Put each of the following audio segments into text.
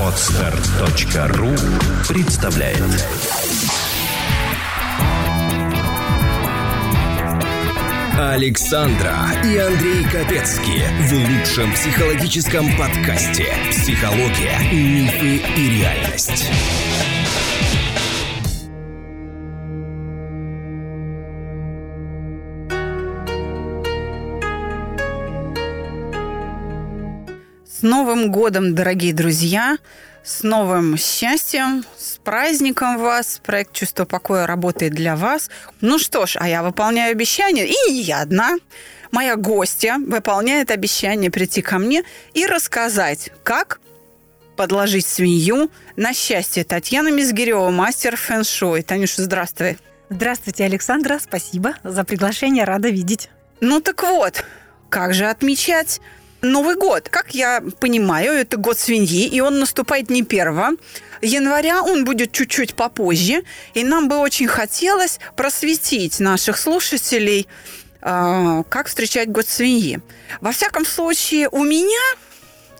Отстар.ру представляет Александра и Андрей Капецки в лучшем психологическом подкасте «Психология, мифы и реальность». Новым годом, дорогие друзья! С новым счастьем, с праздником вас. Проект «Чувство покоя» работает для вас. Ну что ж, а я выполняю обещание, и не я одна. Моя гостья выполняет обещание прийти ко мне и рассказать, как подложить свинью на счастье. Татьяна Мизгирева, мастер фэн-шуй. Танюша, здравствуй. Здравствуйте, Александра. Спасибо за приглашение. Рада видеть. Ну так вот, как же отмечать Новый год, как я понимаю, это год свиньи, и он наступает не 1 января, он будет чуть-чуть попозже. И нам бы очень хотелось просветить наших слушателей, э, как встречать год свиньи. Во всяком случае, у меня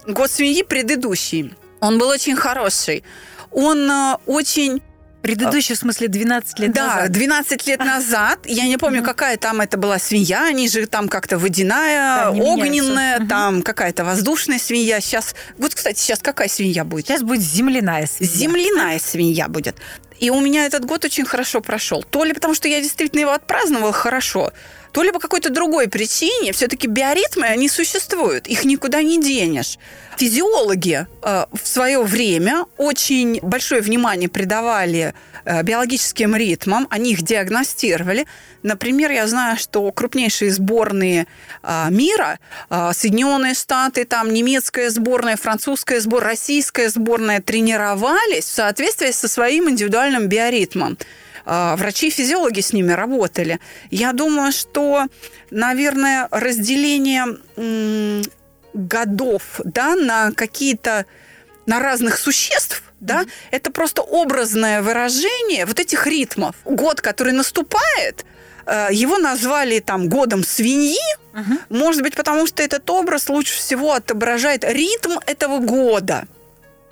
год свиньи предыдущий, он был очень хороший. Он э, очень Предыдущий, в смысле, 12 лет да, назад? Да, 12 лет назад. Я не помню, какая там это была свинья. Они же там как-то водяная, да, огненная, меняются. там какая-то воздушная свинья. Сейчас, вот, кстати, сейчас какая свинья будет? Сейчас будет земляная свинья. Земляная свинья будет. И у меня этот год очень хорошо прошел. То ли потому, что я действительно его отпраздновала хорошо, то ли по какой-то другой причине. Все-таки биоритмы, они существуют, их никуда не денешь. Физиологи э, в свое время очень большое внимание придавали э, биологическим ритмам, они их диагностировали. Например, я знаю, что крупнейшие сборные э, мира, э, Соединенные Штаты, там немецкая сборная, французская сборная, российская сборная тренировались в соответствии со своим индивидуальным биоритмом. А, врачи-физиологи с ними работали. Я думаю, что, наверное, разделение годов да, на какие-то на разных существ, да, mm-hmm. это просто образное выражение вот этих ритмов. Год, который наступает, э, его назвали там годом свиньи, uh-huh. может быть, потому что этот образ лучше всего отображает ритм этого года.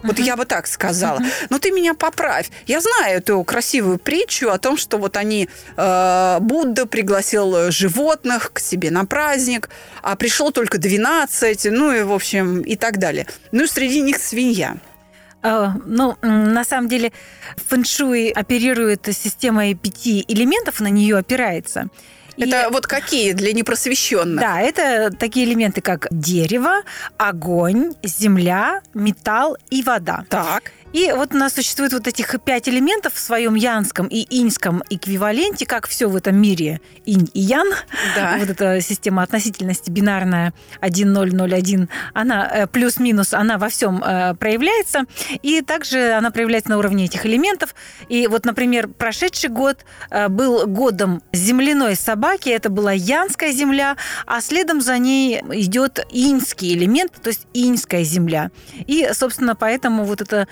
Вот я бы так сказала. Но ты меня поправь. Я знаю эту красивую притчу о том, что вот они э, Будда пригласил животных к себе на праздник, а пришло только 12, ну и в общем и так далее. Ну и среди них свинья. А, ну, на самом деле, фэншуй оперирует системой пяти элементов, на нее опирается. Это и... вот какие для непросвещенных? Да, это такие элементы, как дерево, огонь, земля, металл и вода. Так. И вот у нас существует вот этих пять элементов в своем янском и иньском эквиваленте, как все в этом мире инь и ян. Да. Вот эта система относительности бинарная 1-0-0-1, она э, плюс-минус, она во всем э, проявляется. И также она проявляется на уровне этих элементов. И вот, например, прошедший год э, был годом земляной собаки, это была янская земля, а следом за ней идет иньский элемент, то есть иньская земля. И, собственно, поэтому вот это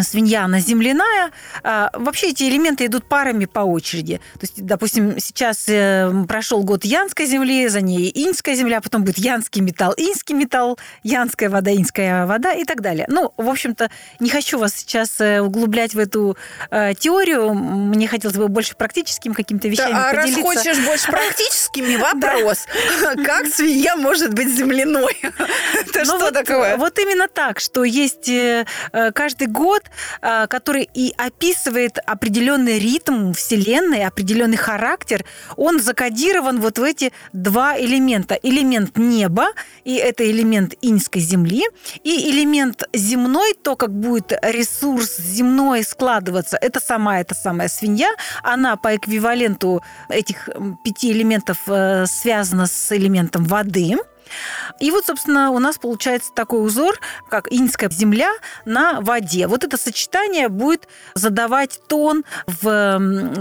свинья, она земляная. А, вообще эти элементы идут парами по очереди. То есть, допустим, сейчас э, прошел год янской земли, за ней иньская земля, потом будет янский металл, иньский металл, янская вода, иньская вода и так далее. Ну, в общем-то, не хочу вас сейчас э, углублять в эту э, теорию. Мне хотелось бы больше практическими какими-то вещами да, а поделиться. раз хочешь больше практическими, вопрос. Как свинья может быть земляной? Это ну что такое? Вот именно так, что есть каждый год подход, а, который и описывает определенный ритм Вселенной, определенный характер, он закодирован вот в эти два элемента. Элемент неба, и это элемент иньской земли, и элемент земной, то, как будет ресурс земной складываться, это сама эта самая свинья, она по эквиваленту этих пяти элементов э, связана с элементом воды – и вот, собственно, у нас получается такой узор, как иньская земля на воде. Вот это сочетание будет задавать тон в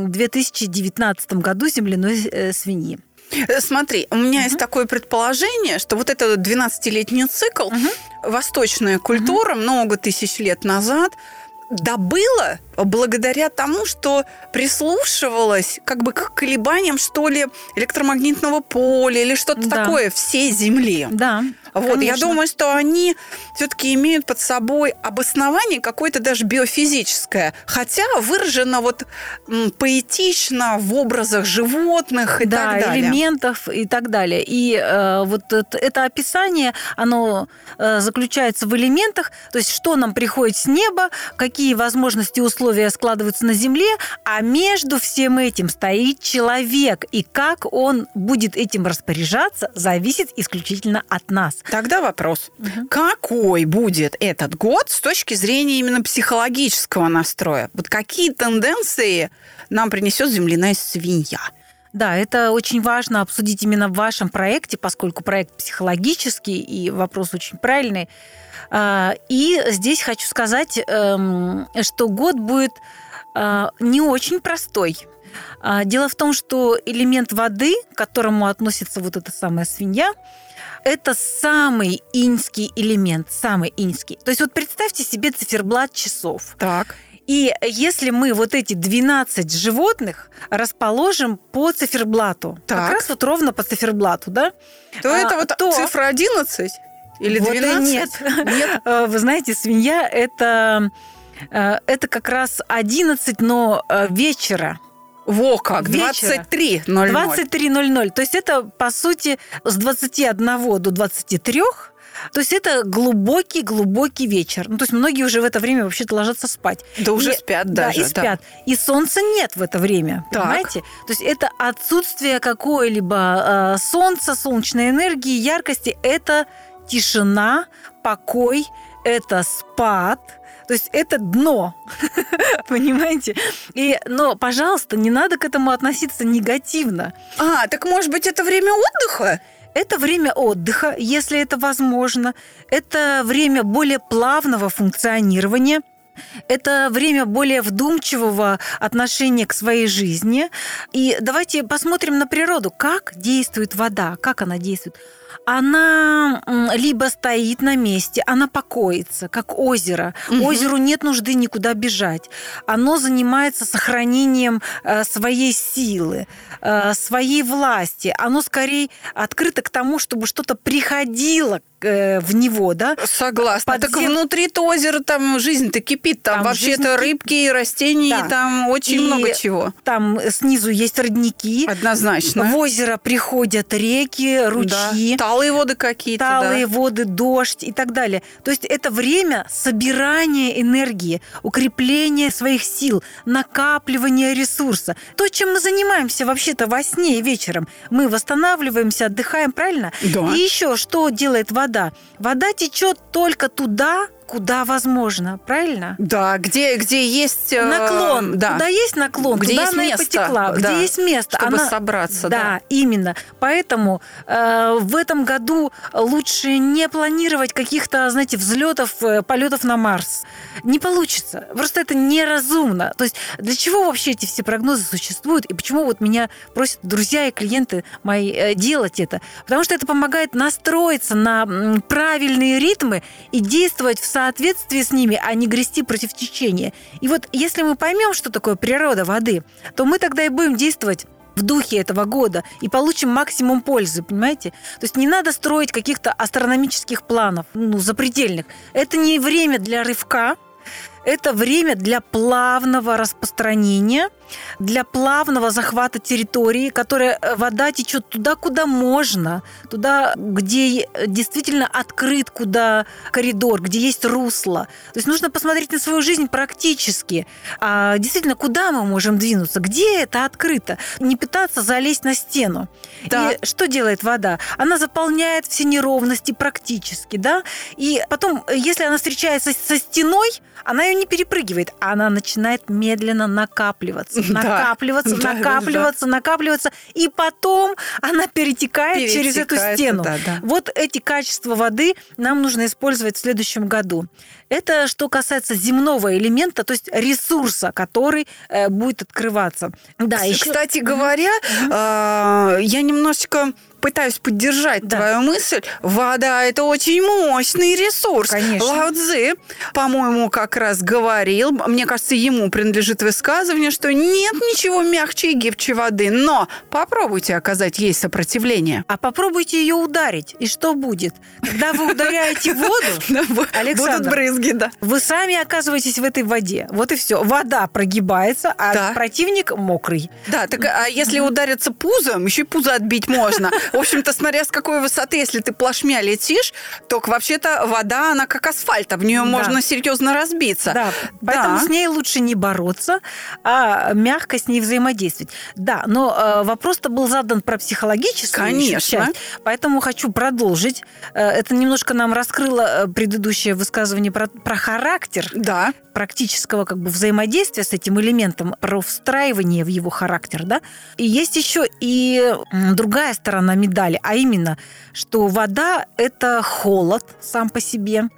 2019 году земляной э, свиньи. Э, смотри, у меня uh-huh. есть такое предположение, что вот этот 12-летний цикл, uh-huh. восточная культура uh-huh. много тысяч лет назад добыла благодаря тому, что прислушивалась как бы к колебаниям, что ли, электромагнитного поля или что-то да. такое всей Земли. Да. Вот, конечно. я думаю, что они все-таки имеют под собой обоснование какое-то даже биофизическое, хотя выражено вот поэтично в образах животных и да, так далее. элементов и так далее. И э, вот это, это описание, оно э, заключается в элементах, то есть что нам приходит с неба, какие возможности и условия складываются на Земле, а между всем этим стоит человек, и как он будет этим распоряжаться, зависит исключительно от нас. Тогда вопрос. Угу. Какой будет этот год с точки зрения именно психологического настроя? Вот какие тенденции нам принесет земляная свинья? Да, это очень важно обсудить именно в вашем проекте, поскольку проект психологический и вопрос очень правильный. А, и здесь хочу сказать, эм, что год будет а, не очень простой. А, дело в том, что элемент воды, к которому относится вот эта самая свинья, это самый инский элемент, самый инский. То есть вот представьте себе циферблат часов. Так. И если мы вот эти 12 животных расположим по циферблату, так. как раз вот ровно по циферблату, да? То а, это вот то... цифра 11 или 12? Вот нет. нет. А, вы знаете, свинья это, э, это как раз 11, но э, вечера. Во как, 23.00. 23.00. То есть это, по сути, с 21 до 23 то есть это глубокий-глубокий вечер. Ну, то есть многие уже в это время вообще-то ложатся спать. Да уже и, спят даже. Да, и спят. Да. И солнца нет в это время, так. понимаете? То есть это отсутствие какой-либо э, солнца, солнечной энергии, яркости. Это тишина, покой, это спад – то есть это дно, понимаете? И, но, пожалуйста, не надо к этому относиться негативно. А, так может быть это время отдыха? Это время отдыха, если это возможно. Это время более плавного функционирования. Это время более вдумчивого отношения к своей жизни. И давайте посмотрим на природу, как действует вода, как она действует она либо стоит на месте, она покоится, как озеро. Угу. Озеру нет нужды никуда бежать. Оно занимается сохранением э, своей силы, э, своей власти. Оно скорее открыто к тому, чтобы что-то приходило Э, в него, да? Согласна. Подзем... Так внутри-то озера там жизнь-то кипит. Там, там вообще-то рыбки и растения, да. там очень и много чего. Там снизу есть родники. Однозначно. В озеро приходят реки, ручьи. Да. Талые воды какие-то. Талые да. воды, дождь и так далее. То есть это время собирания энергии, укрепления своих сил, накапливания ресурса. То, чем мы занимаемся вообще-то во сне и вечером. Мы восстанавливаемся, отдыхаем, правильно? Да. И еще что делает вода? Вода. Вода течет только туда, куда возможно, правильно? Да, где, где есть... Э, наклон. Да. Куда есть наклон, где туда есть она место, потекла. Да, где есть место. Чтобы она... собраться. Да, да, именно. Поэтому э, в этом году лучше не планировать каких-то, знаете, взлетов, э, полетов на Марс. Не получится. Просто это неразумно. То есть для чего вообще эти все прогнозы существуют? И почему вот меня просят друзья и клиенты мои э, делать это? Потому что это помогает настроиться на правильные ритмы и действовать в соответствии с ними, а не грести против течения. И вот если мы поймем, что такое природа воды, то мы тогда и будем действовать в духе этого года и получим максимум пользы, понимаете? То есть не надо строить каких-то астрономических планов, ну, запредельных. Это не время для рывка, это время для плавного распространения, для плавного захвата территории, которая э, вода течет туда, куда можно, туда, где действительно открыт куда коридор, где есть русло. То есть нужно посмотреть на свою жизнь практически. А действительно, куда мы можем двинуться, где это открыто. Не пытаться залезть на стену. Да. И что делает вода? Она заполняет все неровности практически, да? И потом, если она встречается со стеной, она ее не перепрыгивает, а она начинает медленно накапливаться. Накапливаться, да, накапливаться, да. накапливаться, и потом она перетекает, через эту стену. Да, да. Вот эти качества воды нам нужно использовать в следующем году. Это что касается земного элемента, то есть ресурса, который э, будет открываться. Да, еще... Кстати говоря, э, я немножечко пытаюсь поддержать да. твою мысль. Вода – это очень мощный ресурс. Конечно. Лао Цзи, по-моему, как раз говорил, мне кажется, ему принадлежит высказывание, что нет ничего мягче и гибче воды, но попробуйте оказать ей сопротивление. А попробуйте ее ударить, и что будет? Когда вы ударяете воду, Александр, будут брызги, да. Вы сами оказываетесь в этой воде. Вот и все. Вода прогибается, а противник мокрый. Да, так а если удариться пузом, еще и пузо отбить можно. В общем-то, смотря с какой высоты, если ты плашмя летишь, то вообще-то вода, она как асфальт, а в нее можно серьезно разбиться. Да, поэтому с ней лучше не бороться, а мягко с ней взаимодействовать. Да, но э, вопрос-то был задан про психологическую Конечно. часть, поэтому хочу продолжить. Э, это немножко нам раскрыло э, предыдущее высказывание про, про характер. Да. Практического как бы взаимодействия с этим элементом, про встраивание в его характер, да. И есть еще и другая сторона медали, а именно, что вода – это холод сам по себе,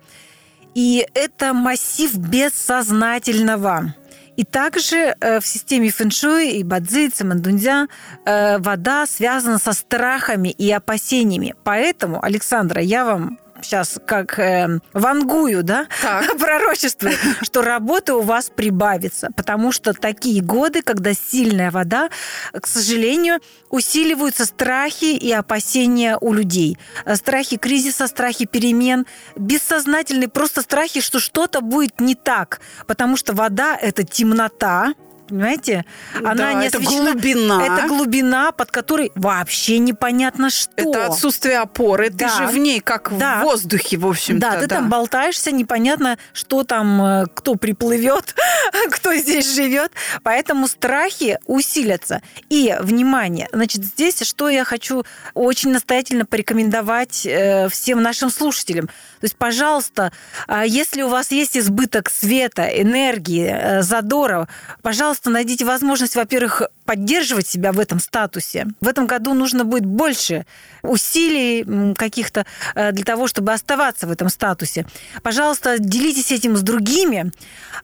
и это массив бессознательного. И также э, в системе фэншуй и бадзи, цимэндунзя э, вода связана со страхами и опасениями. Поэтому, Александра, я вам сейчас как э, вангую, да, пророчествую, что работы у вас прибавится, потому что такие годы, когда сильная вода, к сожалению, усиливаются страхи и опасения у людей. Страхи кризиса, страхи перемен, бессознательные просто страхи, что что-то будет не так, потому что вода – это темнота, понимаете? Она да, не это глубина. Это глубина, под которой вообще непонятно что. Это отсутствие опоры. Да. Ты же в ней как да. в воздухе, в общем-то. Да, ты да. там болтаешься, непонятно, что там, э, кто приплывет, кто здесь живет. Поэтому страхи усилятся. И, внимание, значит, здесь что я хочу очень настоятельно порекомендовать э, всем нашим слушателям. То есть, пожалуйста, а если у вас есть избыток света, энергии, э, задора, пожалуйста, пожалуйста, найдите возможность, во-первых, поддерживать себя в этом статусе. В этом году нужно будет больше усилий каких-то э, для того, чтобы оставаться в этом статусе. Пожалуйста, делитесь этим с другими.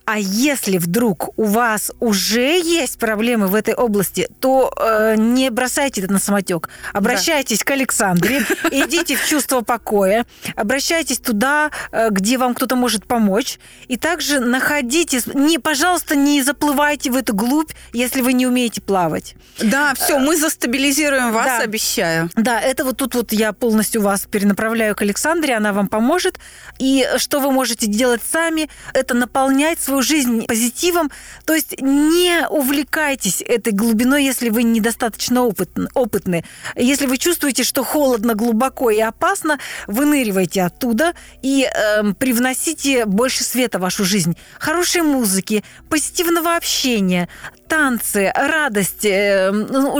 А если вдруг у вас уже есть проблемы в этой области, то э, не бросайте это на самотек. Обращайтесь да. к Александре, идите в чувство покоя, обращайтесь туда, э, где вам кто-то может помочь. И также находите, не, пожалуйста, не заплывайте в эту глубь, если вы не умеете плавать. Да, все, мы застабилизируем вас, да. обещаю. Да, это вот тут вот я полностью вас перенаправляю к Александре, она вам поможет. И что вы можете делать сами, это наполнять свою жизнь позитивом. То есть не увлекайтесь этой глубиной, если вы недостаточно опытны. опытны. Если вы чувствуете, что холодно, глубоко и опасно, выныривайте оттуда и э, привносите больше света в вашу жизнь. Хорошей музыки, позитивного общения, танцы, радость, э, ну,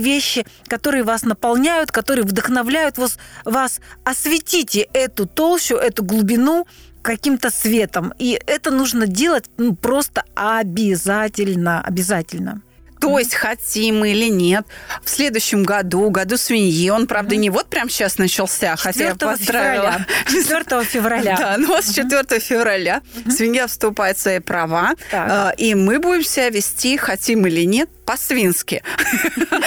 вещи, которые вас наполняют, которые вдохновляют вас, вас. Осветите эту толщу, эту глубину каким-то светом. И это нужно делать ну, просто обязательно, обязательно. То есть хотим мы или нет, в следующем году, году свиньи, он, правда, не вот прям сейчас начался, хотя я поздравила. Февраля. 4 февраля. Да, ну вот с 4 февраля. Свинья вступает в свои права, а, и мы будем себя вести, хотим или нет, по-свински.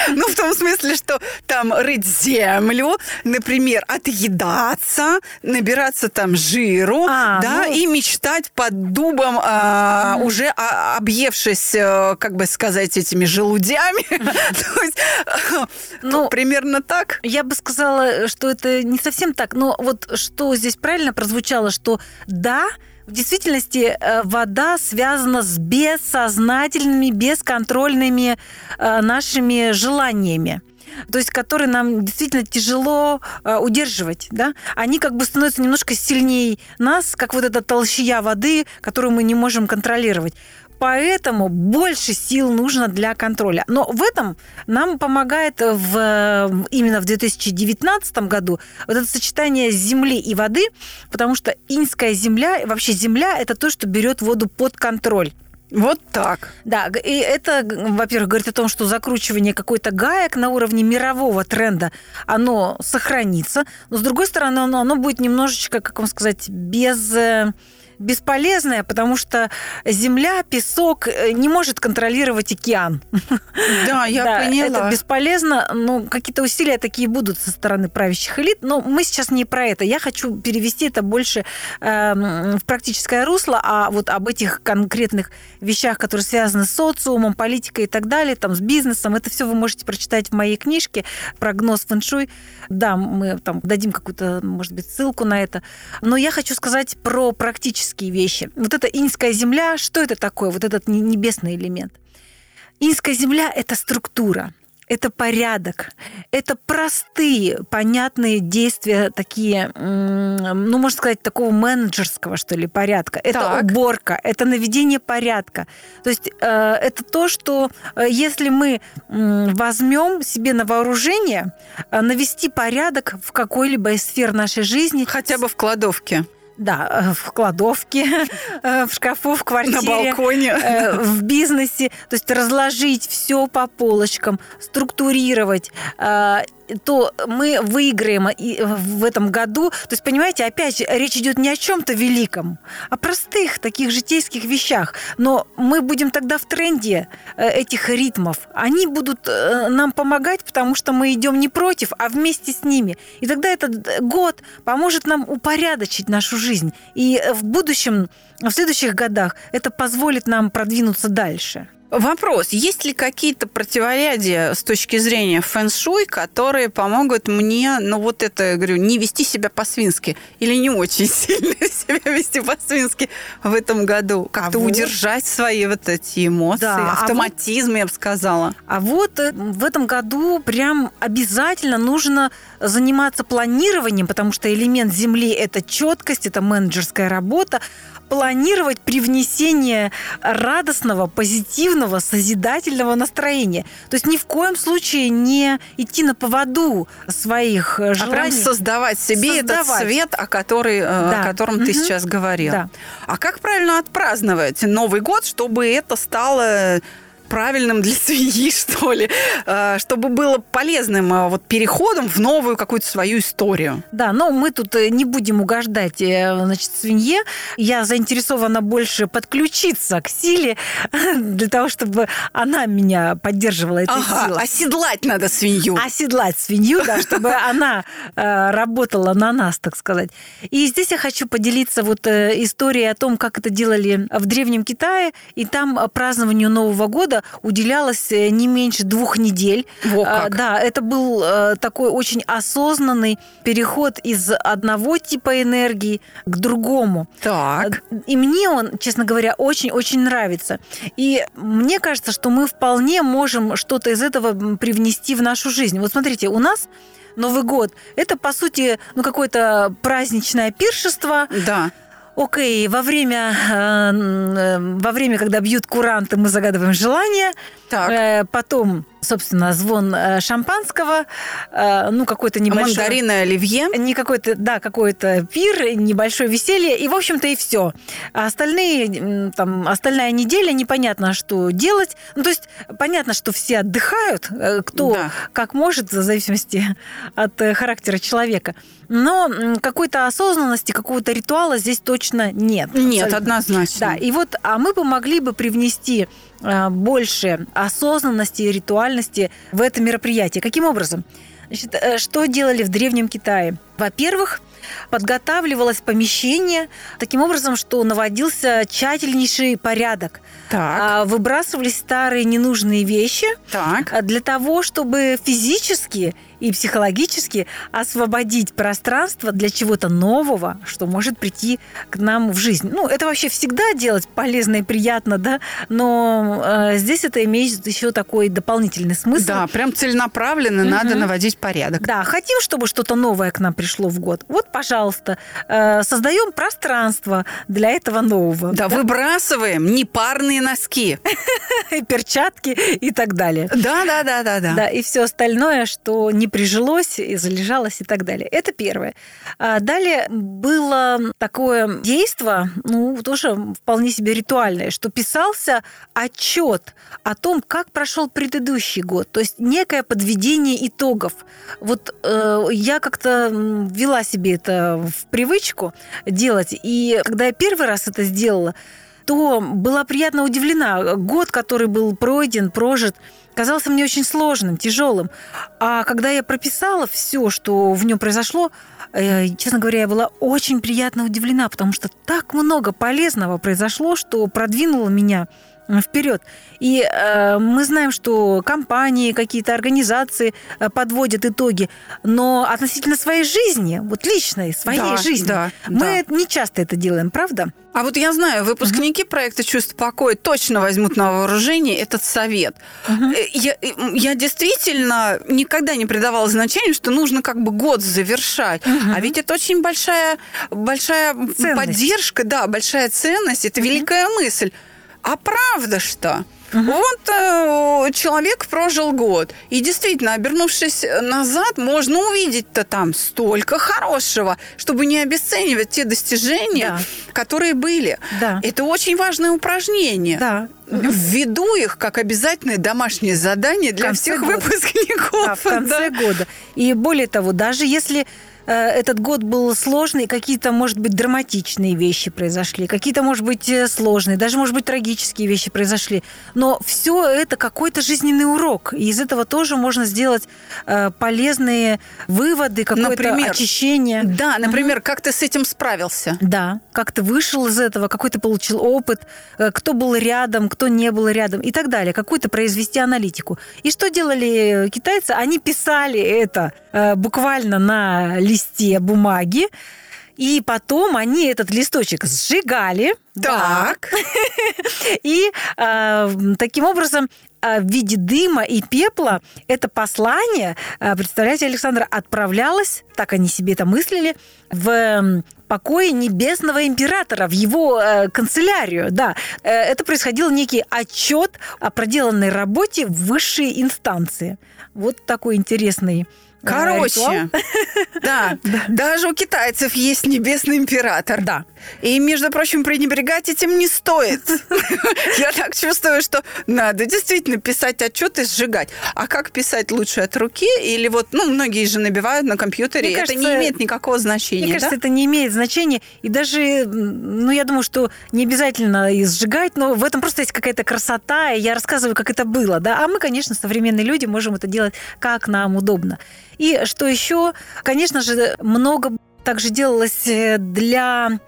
Ну, в том смысле, что там рыть землю, например, отъедаться, набираться там жиру, а, да, ну... и мечтать под дубом, а, уже объевшись, э, как бы сказать, этими желудями. Ну, примерно так. Я бы сказала, что это не совсем так, но вот что здесь правильно прозвучало, что да, в действительности э, вода связана с бессознательными, бесконтрольными э, нашими желаниями то есть которые нам действительно тяжело э, удерживать, да, они как бы становятся немножко сильнее нас, как вот эта толщия воды, которую мы не можем контролировать поэтому больше сил нужно для контроля. Но в этом нам помогает в, именно в 2019 году вот это сочетание земли и воды, потому что инская земля, вообще земля, это то, что берет воду под контроль. Вот так. Да, и это, во-первых, говорит о том, что закручивание какой-то гаек на уровне мирового тренда, оно сохранится, но с другой стороны, оно, оно будет немножечко, как вам сказать, без э, бесполезная, потому что земля, песок э, не может контролировать океан. Да, я да, поняла. Это бесполезно, ну, какие-то усилия такие будут со стороны правящих элит, но мы сейчас не про это. Я хочу перевести это больше э, в практическое русло, а вот об этих конкретных вещах, которые связаны с социумом, политикой и так далее, там, с бизнесом, это все вы можете прочитать в моей книжке «Прогноз фэншуй». Да, мы там дадим какую-то, может быть, ссылку на это. Но я хочу сказать про практические вещи. Вот эта иньская земля, что это такое, вот этот небесный элемент? Иньская земля – это структура это порядок, это простые, понятные действия, такие, ну, можно сказать, такого менеджерского, что ли, порядка. Это так. уборка, это наведение порядка. То есть э, это то, что э, если мы возьмем себе на вооружение, э, навести порядок в какой-либо из сфер нашей жизни. Хотя бы в кладовке. Да, э, в кладовке, э, в шкафу, в квартире. На балконе. Э, в бизнесе. То есть разложить все по полочкам, структурировать то мы выиграем в этом году. То есть, понимаете, опять речь идет не о чем-то великом, а простых таких житейских вещах. Но мы будем тогда в тренде э, этих ритмов. Они будут э, нам помогать, потому что мы идем не против, а вместе с ними. И тогда этот год поможет нам упорядочить нашу жизнь. И в будущем, в следующих годах это позволит нам продвинуться дальше. Вопрос. Есть ли какие-то противорядия с точки зрения фэн-шуй, которые помогут мне, ну вот это, говорю, не вести себя по-свински или не очень сильно себя вести по-свински в этом году? Как-то а вот... удержать свои вот эти эмоции, да, автоматизм, а вот... я бы сказала. А вот э, в этом году прям обязательно нужно заниматься планированием, потому что элемент Земли – это четкость, это менеджерская работа, планировать привнесение радостного, позитивного, созидательного настроения. То есть ни в коем случае не идти на поводу своих желаний. А прям создавать себе создавать. этот свет, о, который, э, да. о котором угу. ты сейчас говорил. Да. А как правильно отпраздновать Новый год, чтобы это стало правильным для свиньи, что ли, э, чтобы было полезным э, вот переходом в новую какую-то свою историю. Да, но мы тут э, не будем угождать, значит, свинье. Я заинтересована больше подключиться к силе для того, чтобы она меня поддерживала этой ага, силой. оседлать надо свинью. Оседлать свинью, да, чтобы она работала на нас, так сказать. И здесь я хочу поделиться вот историей о том, как это делали в Древнем Китае, и там празднованию Нового года уделялось э, не меньше двух недель. Во а, как. Да, это был э, такой очень осознанный переход из одного типа энергии к другому. Так. И мне он, честно говоря, очень-очень нравится. И мне кажется, что мы вполне можем что-то из этого привнести в нашу жизнь. Вот смотрите, у нас Новый год – это, по сути, ну, какое-то праздничное пиршество. Да Окей, во время, э, э, во время, когда бьют куранты, мы загадываем желание. Так. Э, потом, собственно, звон шампанского, ну, какой-то небольшой... Мандарины оливье. Не какой-то, да, какой-то пир, небольшое веселье, и, в общем-то, и все. А остальные, там, остальная неделя, непонятно, что делать. Ну, то есть, понятно, что все отдыхают, кто да. как может, в зависимости от характера человека но какой-то осознанности, какого-то ритуала здесь точно нет. Нет, абсолютно. однозначно. Да, и вот, а мы бы могли бы привнести а, больше осознанности и ритуальности в это мероприятие. Каким образом? Значит, э, что делали в Древнем Китае? Во-первых, подготавливалось помещение таким образом, что наводился тщательнейший порядок. Так. А, выбрасывались старые ненужные вещи так. Для того, чтобы физически и психологически освободить пространство для чего-то нового, что может прийти к нам в жизнь. Ну, это вообще всегда делать полезно и приятно, да, но э, здесь это имеет еще такой дополнительный смысл. Да, прям целенаправленно угу. надо наводить порядок. Да, хотим, чтобы что-то новое к нам пришло в год. Вот, пожалуйста, э, создаем пространство для этого нового. Да, да? выбрасываем непарные носки. Перчатки и так далее. Да, да, да, да, да. Да, и все остальное, что не прижилось, и залежалось и так далее. Это первое. А далее было такое действо, ну, тоже вполне себе ритуальное, что писался отчет о том, как прошел предыдущий год. То есть некое подведение итогов. Вот э, я как-то ввела себе это в привычку делать. И когда я первый раз это сделала, то была приятно удивлена. Год, который был пройден, прожит, казался мне очень сложным, тяжелым. А когда я прописала все, что в нем произошло, э, честно говоря, я была очень приятно удивлена, потому что так много полезного произошло, что продвинуло меня вперед. И э, мы знаем, что компании, какие-то организации э, подводят итоги, но относительно своей жизни, вот личной, своей да, жизни, да, мы да. не часто это делаем, правда? А вот я знаю, выпускники uh-huh. проекта «Чувство покоя» точно возьмут на вооружение этот совет. Uh-huh. Я, я действительно никогда не придавала значения, что нужно как бы год завершать. Uh-huh. А ведь это очень большая, большая поддержка, да, большая ценность, это uh-huh. великая мысль. А правда что? Угу. Вот э, человек прожил год. И действительно, обернувшись назад, можно увидеть-то там столько хорошего, чтобы не обесценивать те достижения, да. которые были. Да. Это очень важное упражнение. Да. Введу их как обязательное домашнее задание для всех года. выпускников. Да, в конце да. года. И более того, даже если Э, этот год был сложный, какие-то, может быть, драматичные вещи произошли, какие-то, может быть, э, сложные, даже, может быть, трагические вещи произошли. Но все это какой-то жизненный урок. И из этого тоже можно сделать э, полезные выводы, какое-то очищение. Да, например, угу. как ты с этим справился? Да, как ты вышел из этого, какой ты получил опыт, кто был рядом, кто не был рядом и так далее. Какую-то произвести аналитику. И что делали китайцы? Они писали это буквально на листе бумаги, и потом они этот листочек сжигали. Так. И э, таким образом э, в виде дыма и пепла это послание, э, представляете, Александр, отправлялось, так они себе это мыслили, в покое небесного императора, в его э, канцелярию. Да, э, это происходил некий отчет о проделанной работе в высшей инстанции. Вот такой интересный Короче, да, даже у китайцев есть небесный император. Да. И, между прочим, пренебрегать этим не стоит. Я так чувствую, что надо действительно писать отчеты, сжигать. А как писать лучше от руки? Или вот, ну, многие же набивают на компьютере, это не имеет никакого значения. Мне кажется, это не имеет значения. И даже, ну, я думаю, что не обязательно и сжигать, но в этом просто есть какая-то красота, и я рассказываю, как это было, да. А мы, конечно, современные люди, можем это делать, как нам удобно. И что еще? Конечно же, много также делалось э, для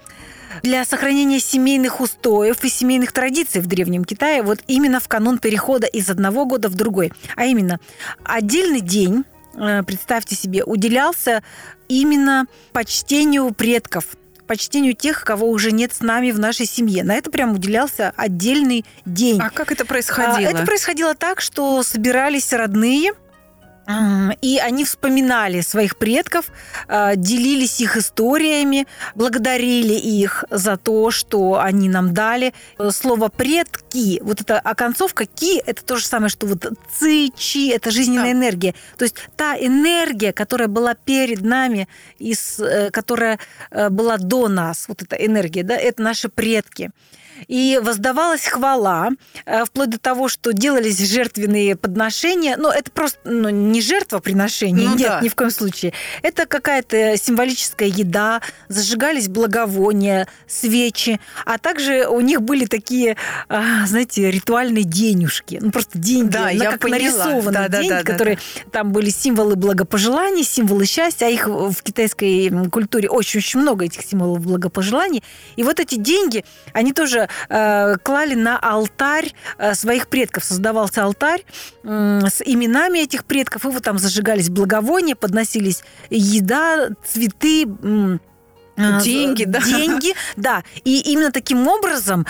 для сохранения семейных устоев и семейных традиций в Древнем Китае вот именно в канун перехода из одного года в другой. А именно, отдельный день, э, представьте себе, уделялся именно почтению предков, почтению тех, кого уже нет с нами в нашей семье. На это прям уделялся отдельный день. А как это происходило? Это происходило так, что собирались родные, и они вспоминали своих предков, а, делились их историями, благодарили их за то, что они нам дали. Слово «предки», вот эта оконцовка «ки» – это то же самое, что вот «ци», «чи» – это жизненная да. энергия. То есть та энергия, которая была перед нами, из, э, которая э, была до нас, вот эта энергия, да, это наши предки и воздавалась хвала, э, вплоть до того, что делались жертвенные подношения. Но это просто ну, не жертвоприношение, ну, нет, да. ни в коем случае. Это какая-то символическая еда, зажигались благовония, свечи, а также у них были такие, а, знаете, ритуальные денежки. Ну, просто деньги, да, я как поняла. нарисованные да, деньги, да, да, которые да. там были символы благопожеланий, символы счастья, а их в китайской культуре очень-очень много этих символов благопожеланий. И вот эти деньги, они тоже э, клали на алтарь э, своих предков. Создавался алтарь э, с именами этих предков, и вот там зажигались благовония, подносились еда, цветы, э, Деньги, да. Деньги, да. И именно таким образом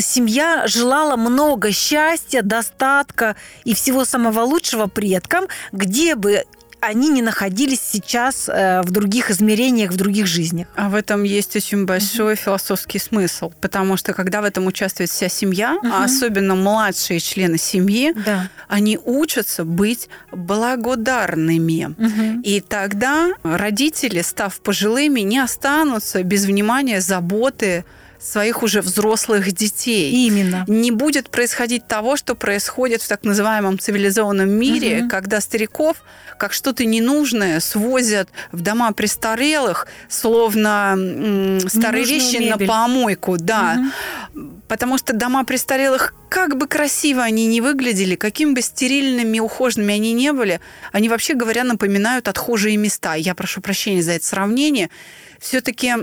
семья желала много счастья, достатка и всего самого лучшего предкам, где бы они не находились сейчас э, в других измерениях, в других жизнях. А в этом есть очень большой угу. философский смысл, потому что когда в этом участвует вся семья, угу. а особенно младшие члены семьи, да. они учатся быть благодарными. Угу. И тогда родители, став пожилыми, не останутся без внимания, заботы, своих уже взрослых детей. Именно. Не будет происходить того, что происходит в так называемом цивилизованном мире, угу. когда стариков как что-то ненужное свозят в дома престарелых, словно м, старые Ненужную вещи мебель. на помойку, да. Угу. Потому что дома престарелых, как бы красиво они ни выглядели, каким бы стерильными, ухоженными они не были, они, вообще говоря, напоминают отхожие места. Я прошу прощения за это сравнение. Все-таки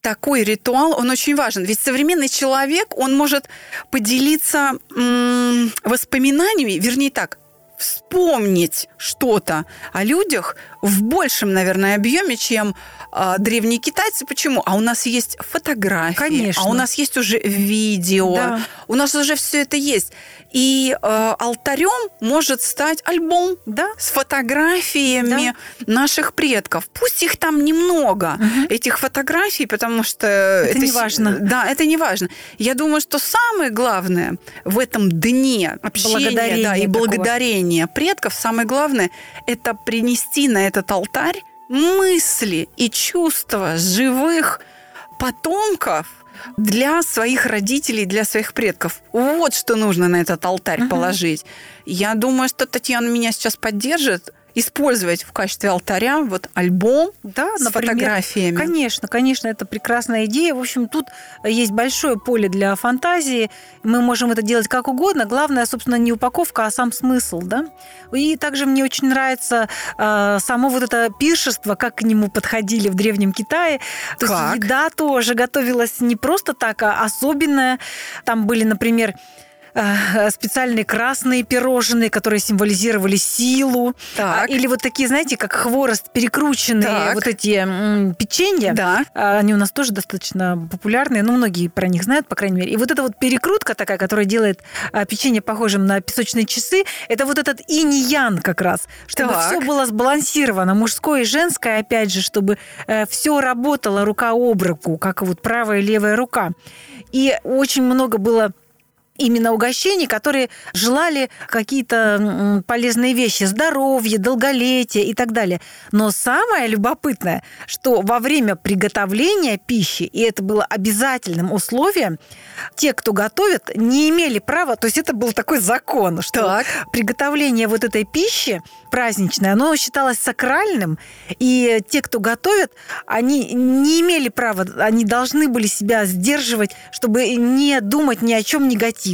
такой ритуал, он очень важен. Ведь современный человек, он может поделиться м- воспоминаниями, вернее так, вспомнить что-то о людях в большем, наверное, объеме, чем э, древние китайцы. Почему? А у нас есть фотографии, Конечно. а у нас есть уже видео, да. у нас уже все это есть. И э, алтарем может стать альбом да? с фотографиями да. наших предков. Пусть их там немного, угу. этих фотографий, потому что... Это, это не важно. Да, это не важно. Я думаю, что самое главное в этом дне общения да, и благодарения предков, самое главное, это принести на этот алтарь мысли и чувства живых потомков – для своих родителей, для своих предков. Вот что нужно на этот алтарь uh-huh. положить. Я думаю, что Татьяна меня сейчас поддержит использовать в качестве алтаря вот альбом да, с например, фотографиями. Конечно, конечно, это прекрасная идея. В общем, тут есть большое поле для фантазии. Мы можем это делать как угодно. Главное, собственно, не упаковка, а сам смысл, да. И также мне очень нравится э, само вот это пиршество, как к нему подходили в Древнем Китае. То как? есть еда тоже готовилась не просто так, а особенная. Там были, например, специальные красные пирожные, которые символизировали силу. Так. Или вот такие, знаете, как хворост, перекрученные так. вот эти м, печенья. Да. А, они у нас тоже достаточно популярные, ну, многие про них знают, по крайней мере. И вот эта вот перекрутка такая, которая делает а, печенье похожим на песочные часы, это вот этот инь-ян как раз, чтобы так. все было сбалансировано, мужское и женское, опять же, чтобы э, все работало рука об руку, как вот правая и левая рука. И очень много было именно угощений, которые желали какие-то полезные вещи, здоровье, долголетие и так далее. Но самое любопытное, что во время приготовления пищи, и это было обязательным условием, те, кто готовят, не имели права, то есть это был такой закон, что так. приготовление вот этой пищи праздничное, оно считалось сакральным, и те, кто готовят, они не имели права, они должны были себя сдерживать, чтобы не думать ни о чем негативном,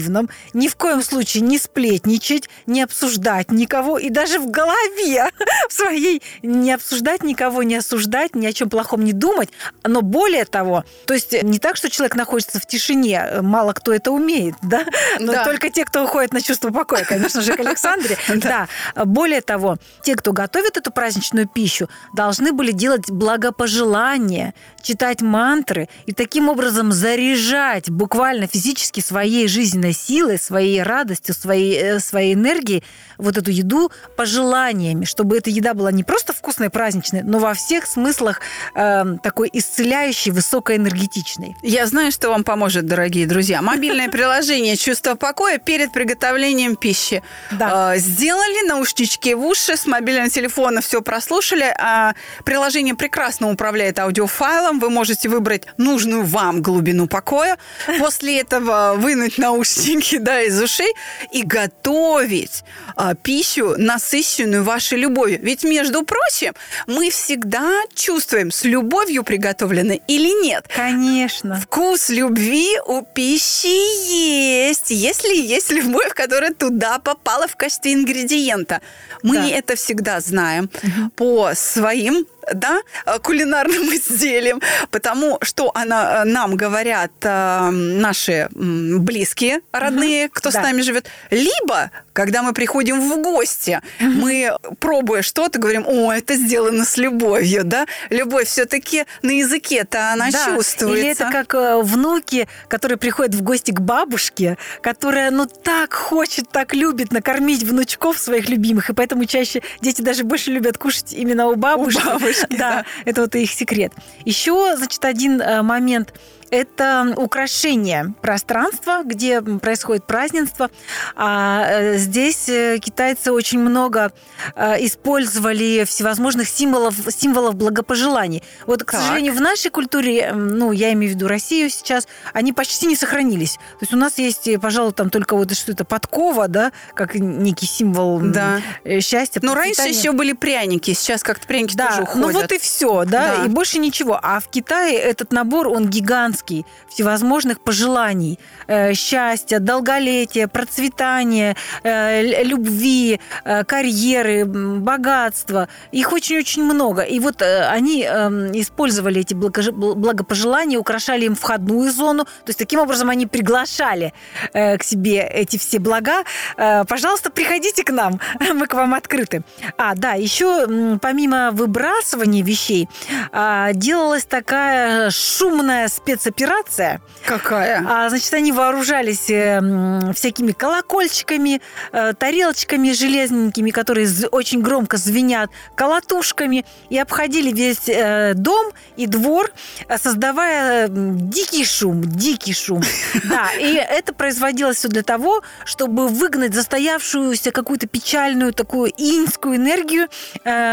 ни в коем случае не сплетничать, не обсуждать никого, и даже в голове в своей не обсуждать никого, не осуждать, ни о чем плохом не думать. Но более того, то есть не так, что человек находится в тишине, мало кто это умеет, да? Но да. только те, кто уходит на чувство покоя, конечно же, к Александре. Да. Более того, те, кто готовит эту праздничную пищу, должны были делать благопожелания, читать мантры и таким образом заряжать буквально физически своей жизненной силой, своей радостью, своей, э, своей энергией вот эту еду пожеланиями, чтобы эта еда была не просто вкусной, праздничной, но во всех смыслах э, такой исцеляющей, высокоэнергетичной. Я знаю, что вам поможет, дорогие друзья. Мобильное приложение «Чувство покоя» перед приготовлением пищи. Да. Э, сделали наушнички в уши, с мобильного телефона все прослушали. А приложение прекрасно управляет аудиофайлом. Вы можете выбрать нужную вам глубину покоя. После этого вынуть наушники да, из ушей и готовить а, пищу, насыщенную вашей любовью. Ведь, между прочим, мы всегда чувствуем, с любовью приготовлены или нет. Конечно. Вкус любви у пищи есть, если есть любовь, которая туда попала в качестве ингредиента. Мы да. это всегда знаем угу. по своим да, кулинарным изделиям, потому что она, нам говорят э, наши близкие, родные, кто да. с нами живет, либо когда мы приходим в гости, мы, пробуя что-то, говорим, о, это сделано с любовью, да? Любовь все-таки на языке-то она да. чувствуется. Или это как э, внуки, которые приходят в гости к бабушке, которая, ну, так хочет, так любит накормить внучков своих любимых, и поэтому чаще дети даже больше любят кушать именно у бабушки. У бабушки, да. да. Это вот их секрет. Еще, значит, один э, момент – это украшение пространства, где происходит празднество. А э, здесь э, китайцы очень много э, использовали всевозможных символов, символов благопожеланий. Вот, к так. сожалению, в нашей культуре, ну, я имею в виду Россию сейчас, они почти не сохранились. То есть у нас есть, пожалуй, там только вот что-то подкова, да, как некий символ да. счастья. Но раньше еще были пряники, сейчас как-то пряники да, тоже уходят. Ну вот и все, да, да, и больше ничего. А в Китае этот набор, он гигантский гигантский всевозможных пожеланий э, счастья, долголетия, процветания, э, любви, э, карьеры, богатства. Их очень-очень много. И вот они э, использовали эти благопожелания, украшали им входную зону. То есть таким образом они приглашали к себе эти все блага. Пожалуйста, приходите к нам, мы к вам открыты. А, да, еще помимо выбрасывания вещей э, делалась такая шумная спецоперация операция. Какая? А, значит, они вооружались э, всякими колокольчиками, э, тарелочками железненькими, которые очень громко звенят, колотушками, и обходили весь э, дом и двор, создавая дикий шум, дикий шум. Да, и это производилось все для того, чтобы выгнать застоявшуюся какую-то печальную такую инскую энергию,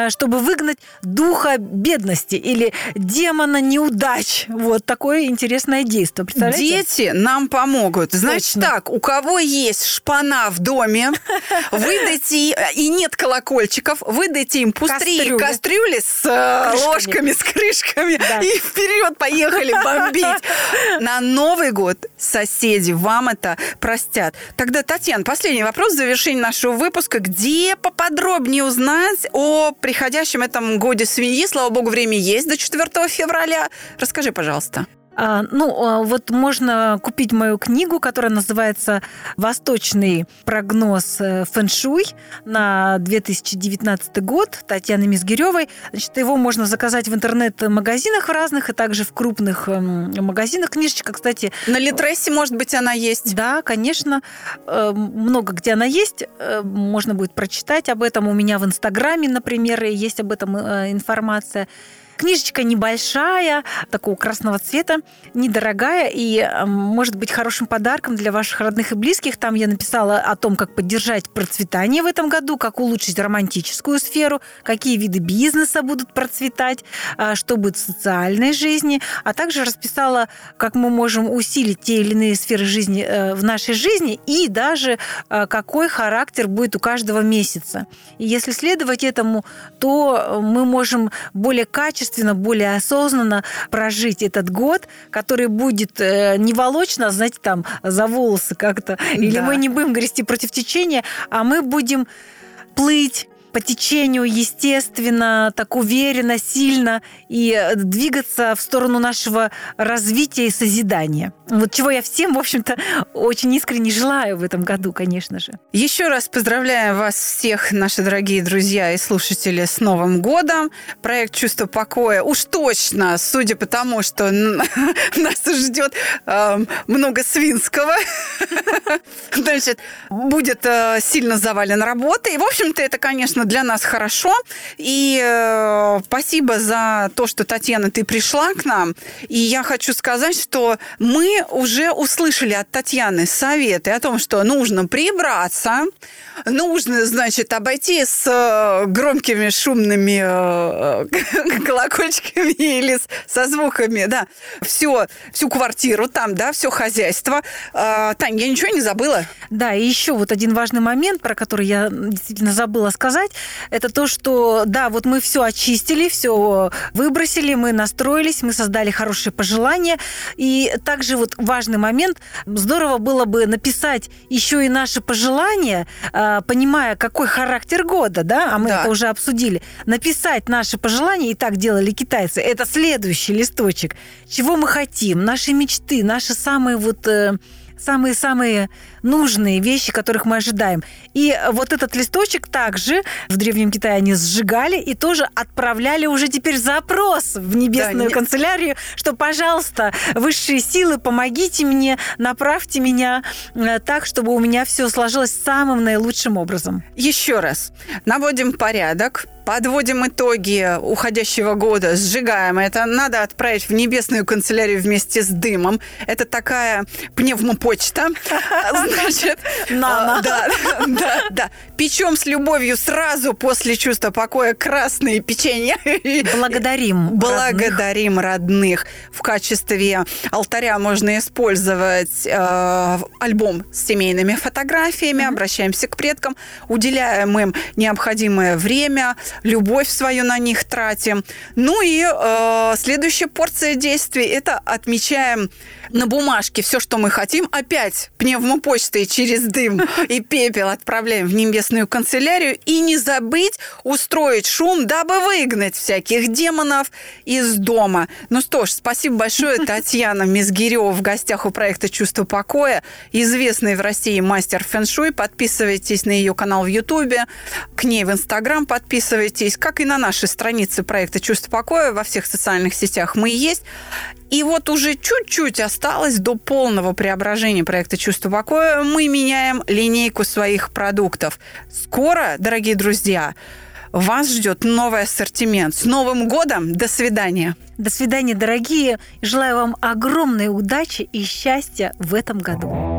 чтобы выгнать духа бедности или демона неудач. Вот такое интересное интересное действие. Дети нам помогут. Значит Точно. так, у кого есть шпана в доме, выдайте, и нет колокольчиков, выдайте им пустые кастрюли, кастрюли с э, крышками. ложками, с крышками, да. и вперед поехали бомбить. На Новый год соседи вам это простят. Тогда, Татьяна, последний вопрос в завершении нашего выпуска. Где поподробнее узнать о приходящем этом годе свиньи? Слава богу, время есть до 4 февраля. Расскажи, пожалуйста. А, ну, а, вот можно купить мою книгу, которая называется «Восточный прогноз э, фэншуй» на 2019 год Татьяны Мизгиревой. Значит, его можно заказать в интернет-магазинах разных и также в крупных эм, магазинах. Книжечка, кстати... На Литрессе, может быть, она есть? Да, конечно. Э, много где она есть. Э, можно будет прочитать об этом. У меня в Инстаграме, например, есть об этом информация. Книжечка небольшая, такого красного цвета, недорогая и может быть хорошим подарком для ваших родных и близких. Там я написала о том, как поддержать процветание в этом году, как улучшить романтическую сферу, какие виды бизнеса будут процветать, а, что будет в социальной жизни, а также расписала, как мы можем усилить те или иные сферы жизни э, в нашей жизни и даже э, какой характер будет у каждого месяца. И если следовать этому, то мы можем более качественно качественно, более осознанно прожить этот год, который будет э, не волочно, а, знаете, там за волосы как-то. Или да. мы не будем грести против течения, а мы будем плыть по течению, естественно, так уверенно, сильно и э, двигаться в сторону нашего развития и созидания. Вот чего я всем, в общем-то, очень искренне желаю в этом году, конечно же. Еще раз поздравляю вас всех, наши дорогие друзья и слушатели, с Новым годом. Проект «Чувство покоя» уж точно, судя по тому, что нас ждет эм, много свинского, значит, будет э, сильно завален работой. И, в общем-то, это, конечно, конечно, для нас хорошо. И э, спасибо за то, что, Татьяна, ты пришла к нам. И я хочу сказать, что мы уже услышали от Татьяны советы о том, что нужно прибраться, нужно, значит, обойти с э, громкими шумными э, колокольчиками или со звуками, да, все, всю квартиру там, да, все хозяйство. Э, Тань, я ничего не забыла? Да, и еще вот один важный момент, про который я действительно забыла сказать, это то, что, да, вот мы все очистили, все выбросили, мы настроились, мы создали хорошие пожелания. И также вот важный момент, здорово было бы написать еще и наши пожелания, понимая, какой характер года, да, а мы да. это уже обсудили, написать наши пожелания, и так делали китайцы, это следующий листочек, чего мы хотим, наши мечты, наши самые вот э, самые-самые нужные вещи, которых мы ожидаем. И вот этот листочек также в Древнем Китае они сжигали и тоже отправляли уже теперь запрос в небесную да, канцелярию, что, пожалуйста, высшие силы, помогите мне, направьте меня э, так, чтобы у меня все сложилось самым наилучшим образом. Еще раз, наводим порядок, подводим итоги уходящего года, сжигаем это. Надо отправить в небесную канцелярию вместе с дымом. Это такая пневмопочта. Значит, Нано. Да, да, да. Печем с любовью сразу после чувства покоя красные печенья. Благодарим. Благодарим родных. В качестве алтаря можно использовать э, альбом с семейными фотографиями. Обращаемся к предкам, уделяем им необходимое время, любовь свою на них тратим. Ну и э, следующая порция действий – это отмечаем на бумажке все, что мы хотим. Опять пневмопочтой через дым и пепел отправляем в небесную канцелярию. И не забыть устроить шум, дабы выгнать всяких демонов из дома. Ну что ж, спасибо большое, Татьяна Мизгирева в гостях у проекта «Чувство покоя». Известный в России мастер фэншуй. Подписывайтесь на ее канал в Ютубе, к ней в Инстаграм подписывайтесь, как и на нашей странице проекта «Чувство покоя». Во всех социальных сетях мы есть. И вот уже чуть-чуть осталось до полного преображения проекта «Чувство покоя». Мы меняем линейку своих продуктов. Скоро, дорогие друзья, вас ждет новый ассортимент. С Новым годом! До свидания! До свидания, дорогие! Желаю вам огромной удачи и счастья в этом году.